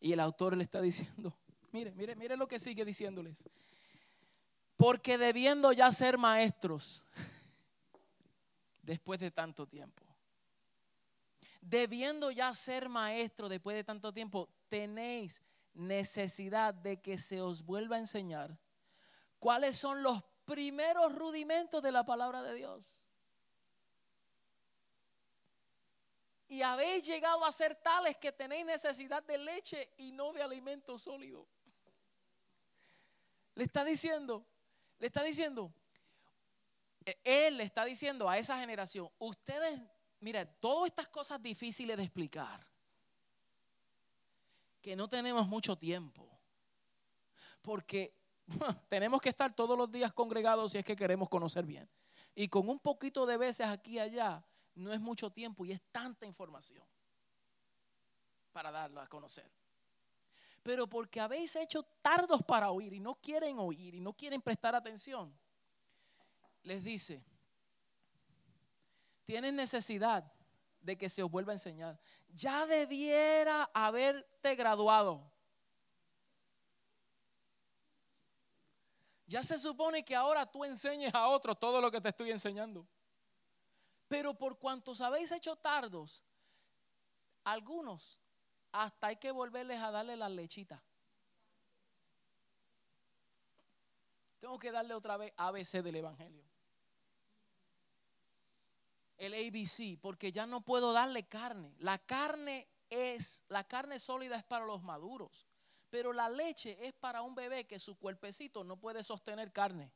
Y el autor le está diciendo, [LAUGHS] mire, mire, mire lo que sigue diciéndoles. Porque debiendo ya ser maestros, [LAUGHS] después de tanto tiempo, debiendo ya ser maestros después de tanto tiempo, tenéis necesidad de que se os vuelva a enseñar cuáles son los primeros rudimentos de la palabra de Dios. Y habéis llegado a ser tales que tenéis necesidad de leche y no de alimento sólido. Le está diciendo, le está diciendo, e, él le está diciendo a esa generación, ustedes, mira, todas estas cosas difíciles de explicar, que no tenemos mucho tiempo, porque [LAUGHS] tenemos que estar todos los días congregados si es que queremos conocer bien. Y con un poquito de veces aquí y allá, no es mucho tiempo y es tanta información para darlo a conocer pero porque habéis hecho tardos para oír y no quieren oír y no quieren prestar atención, les dice, tienen necesidad de que se os vuelva a enseñar. Ya debiera haberte graduado. Ya se supone que ahora tú enseñes a otros todo lo que te estoy enseñando. Pero por cuantos habéis hecho tardos, algunos hasta hay que volverles a darle la lechita. Tengo que darle otra vez ABC del Evangelio. El ABC, porque ya no puedo darle carne. La carne es, la carne sólida es para los maduros, pero la leche es para un bebé que su cuerpecito no puede sostener carne.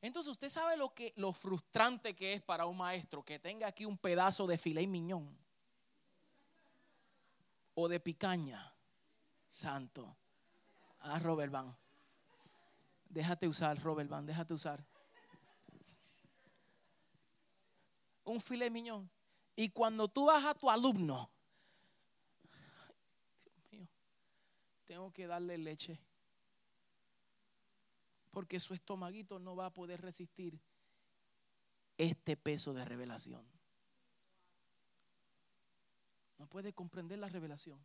Entonces usted sabe lo que lo frustrante que es para un maestro que tenga aquí un pedazo de filet miñón o de picaña. Santo. Ah, Robert Van. Déjate usar, Robert Van, déjate usar. Un filet miñón. Y cuando tú vas a tu alumno, Dios mío, tengo que darle leche porque su estomaguito no va a poder resistir este peso de revelación. No puede comprender la revelación.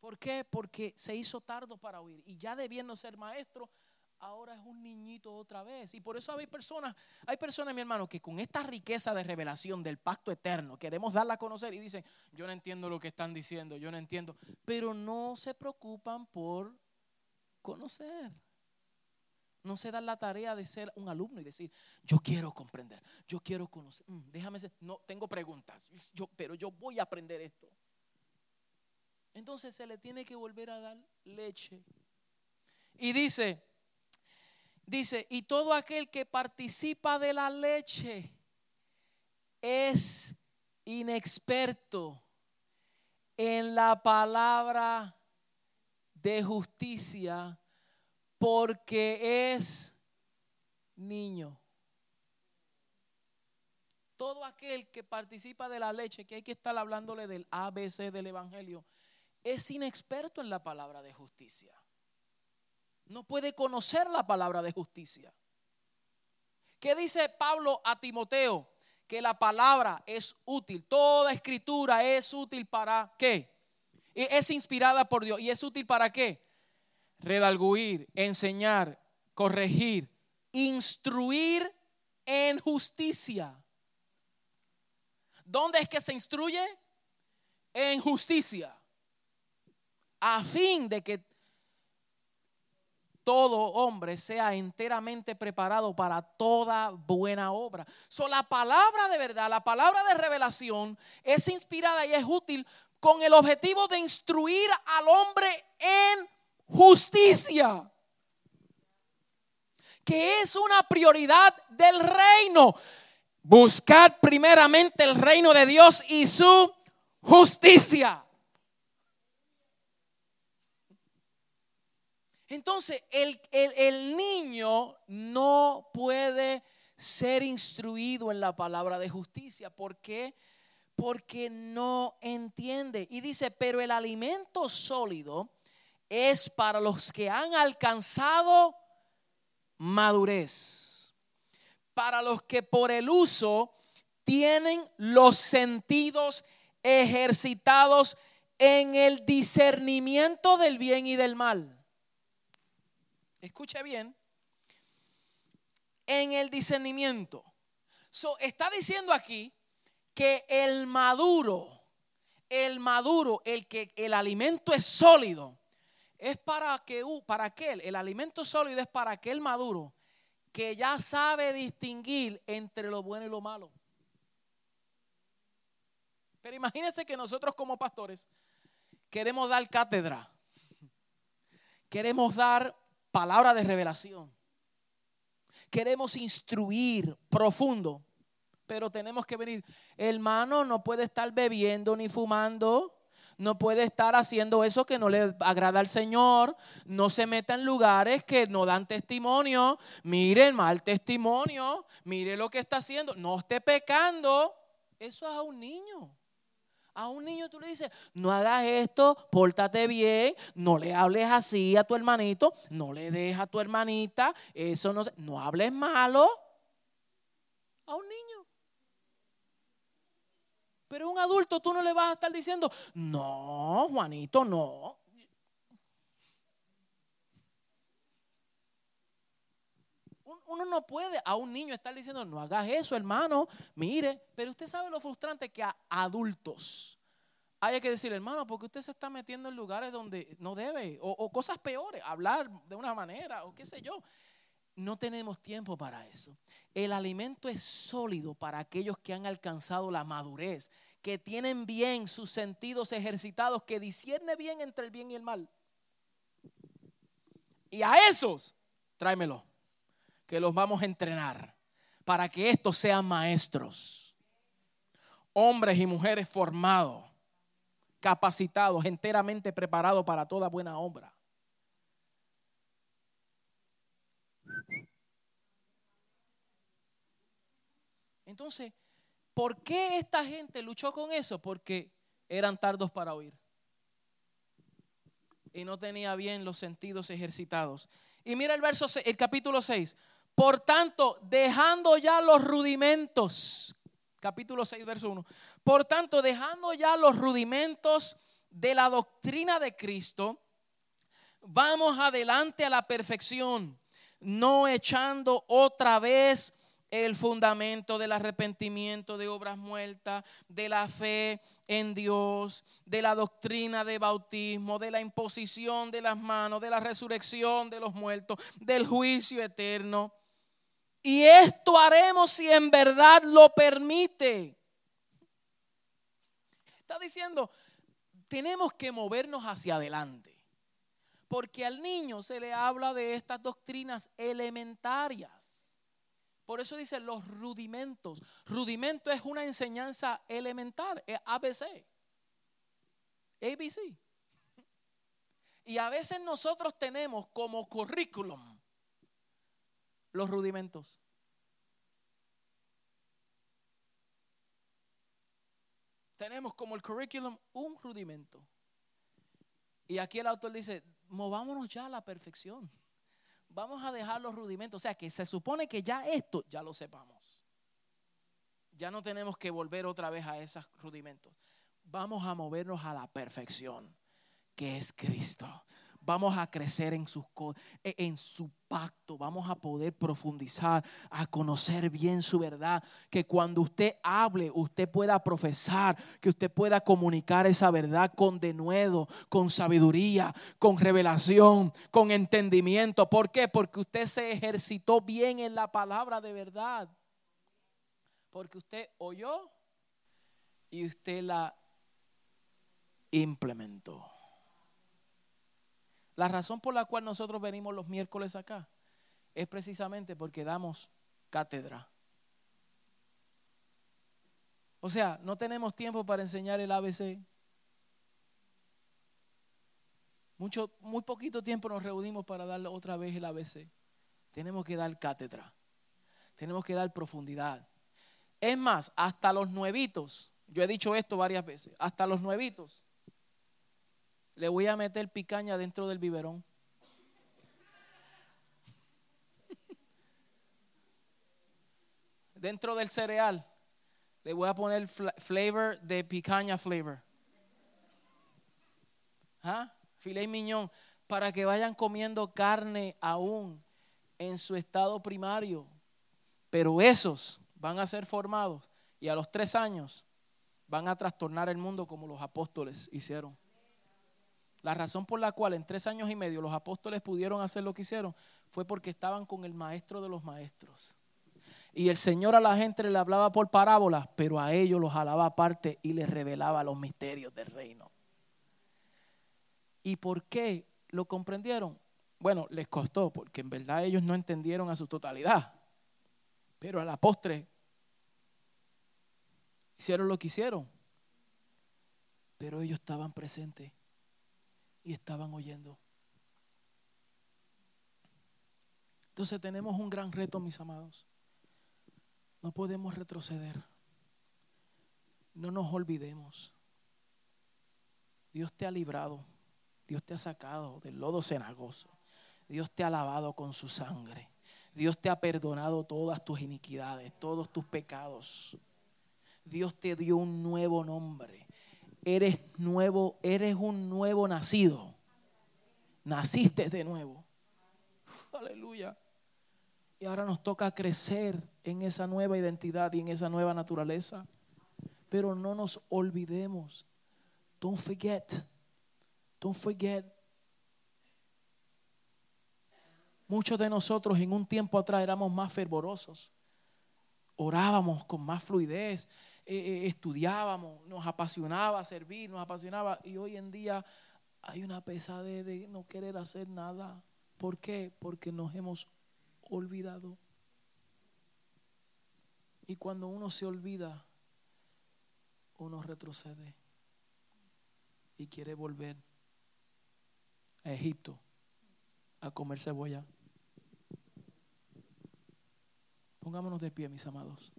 ¿Por qué? Porque se hizo tardo para oír y ya debiendo ser maestro, ahora es un niñito otra vez. Y por eso hay personas, hay personas, mi hermano, que con esta riqueza de revelación del pacto eterno, queremos darla a conocer y dicen, yo no entiendo lo que están diciendo, yo no entiendo, pero no se preocupan por conocer no se dan la tarea de ser un alumno y decir, yo quiero comprender, yo quiero conocer. Mm, déjame ser, no, tengo preguntas, yo, pero yo voy a aprender esto. Entonces se le tiene que volver a dar leche. Y dice, dice, y todo aquel que participa de la leche es inexperto en la palabra de justicia porque es niño. todo aquel que participa de la leche, que hay que estar hablándole del ABC del Evangelio, es inexperto en la palabra de justicia. No puede conocer la palabra de justicia. ¿Qué dice Pablo a Timoteo? Que la palabra es útil. Toda escritura es útil para qué? Es inspirada por Dios. ¿Y es útil para qué? Redalguir, enseñar, corregir, instruir en justicia. ¿Dónde es que se instruye? En justicia. A fin de que todo hombre sea enteramente preparado para toda buena obra. So, la palabra de verdad, la palabra de revelación es inspirada y es útil con el objetivo de instruir al hombre en justicia, que es una prioridad del reino. Buscad primeramente el reino de Dios y su justicia. Entonces, el, niño no puede ser instruido en la palabra de justicia. ¿Por qué? Porque no entiende. Y dice, pero el alimento sólido es para los que han alcanzado madurez. Para los que por el uso tienen los sentidos ejercitados en el discernimiento del bien y del mal escuche bien, en el discernimiento. So, está diciendo aquí que el maduro, el maduro, el que el alimento es sólido, es para que para aquel, el alimento sólido es para aquel maduro que ya sabe distinguir entre lo bueno y lo malo. Pero imagínense que nosotros como pastores queremos dar cátedra, queremos dar palabra de revelación. Queremos instruir profundo, pero tenemos que venir. Hermano, no puede estar bebiendo ni fumando. No puede estar haciendo eso que no le agrada al Señor. No se meta en lugares que no dan testimonio. Mire el mal testimonio. Mire lo que está haciendo. No esté pecando. Eso es a un niño. A un niño tú le dices, no hagas esto, pórtate bien, no le hables así a tu hermanito, no le dejes a tu hermanita, eso no, no hables malo a un niño. Pero un adulto tú no le vas a estar diciendo, no, Juanito, no. Uno no puede a un niño estar diciendo, no hagas eso, hermano, mire, pero usted sabe lo frustrante que a adultos hay que decir, hermano, porque usted se está metiendo en lugares donde no debe, o, o cosas peores, hablar de una manera, o qué sé yo. No tenemos tiempo para eso. El alimento es sólido para aquellos que han alcanzado la madurez, que tienen bien sus sentidos ejercitados, que discierne bien entre el bien y el mal. Y a esos, tráemelo que los vamos a entrenar para que estos sean maestros, hombres y mujeres formados, capacitados, enteramente preparados para toda buena obra. Entonces, ¿por qué esta gente luchó con eso? Porque eran tardos para oír. Y no tenía bien los sentidos ejercitados. Y mira el verso, el capítulo 6. Por tanto, dejando ya los rudimentos, capítulo 6, verso 1. Por tanto, dejando ya los rudimentos de la doctrina de Cristo, vamos adelante a la perfección, no echando otra vez el fundamento del arrepentimiento de obras muertas, de la fe en Dios, de la doctrina de bautismo, de la imposición de las manos, de la resurrección de los muertos, del juicio eterno. Y esto haremos si en verdad lo permite. Está diciendo, tenemos que movernos hacia adelante. Porque al niño se le habla de estas doctrinas elementarias. Por eso dice los rudimentos. Rudimento es una enseñanza elemental, es ABC. ABC. Y a veces nosotros tenemos como currículum los rudimentos. Tenemos como el currículum un rudimento. Y aquí el autor dice, movámonos ya a la perfección. Vamos a dejar los rudimentos. O sea que se supone que ya esto ya lo sepamos. Ya no tenemos que volver otra vez a esos rudimentos. Vamos a movernos a la perfección, que es Cristo vamos a crecer en, sus, e, en su pacto, vamos a poder profundizar, a conocer bien su verdad, que cuando usted hable, usted pueda profesar, que usted pueda comunicar esa verdad con denuedo, con sabiduría, con revelación, con entendimiento. ¿Por qué? Porque usted se ejercitó bien en la palabra de verdad. Porque usted oyó y usted la implementó. La razón por la cual nosotros venimos los miércoles acá es precisamente porque damos cátedra. O sea, no tenemos tiempo para enseñar el ABC. Mucho, muy poquito tiempo nos reunimos para darle otra vez el ABC. Tenemos que dar cátedra. Tenemos que dar profundidad. Es más, hasta los nuevitos, yo he dicho esto varias veces, hasta los nuevitos le voy a meter picaña dentro del biberón. dentro del cereal le voy a poner flavor de picaña flavor. ¿Ah? Filet miñón. Para que vayan comiendo carne aún en su estado primario. Pero esos van a ser formados y a los tres años van a trastornar el mundo como los apóstoles hicieron. La razón por la cual en tres años y medio los apóstoles pudieron hacer lo que hicieron fue porque estaban con el maestro de los maestros. Y el Señor a la gente le hablaba por parábolas, pero a ellos los jalaba aparte y les revelaba los misterios del reino. ¿Y por qué lo comprendieron? Bueno, les costó, porque en verdad ellos no entendieron a su totalidad. Pero a la postre hicieron lo que hicieron. Pero ellos estaban presentes y estaban oyendo. Entonces tenemos un gran reto, mis amados. No podemos retroceder. No nos olvidemos. Dios te ha librado. Dios te ha sacado del lodo cenagoso. Dios te ha lavado con su sangre. Dios te ha perdonado todas tus iniquidades, todos tus pecados. Dios te dio un nuevo nombre eres nuevo, eres un nuevo nacido. Naciste de nuevo. [LAUGHS] Aleluya. Y ahora nos toca crecer en esa nueva identidad y en esa nueva naturaleza. Pero no nos olvidemos. Don't forget. Don't forget. Muchos de nosotros en un tiempo atrás éramos más fervorosos. Orábamos con más fluidez eh, estudiábamos, nos apasionaba servir, nos apasionaba. Y hoy en día hay una pesadez de no querer hacer nada. ¿Por qué? Porque nos hemos olvidado. Y cuando uno se olvida, uno retrocede y quiere volver a Egipto a comer cebolla. Pongámonos de pie, mis amados.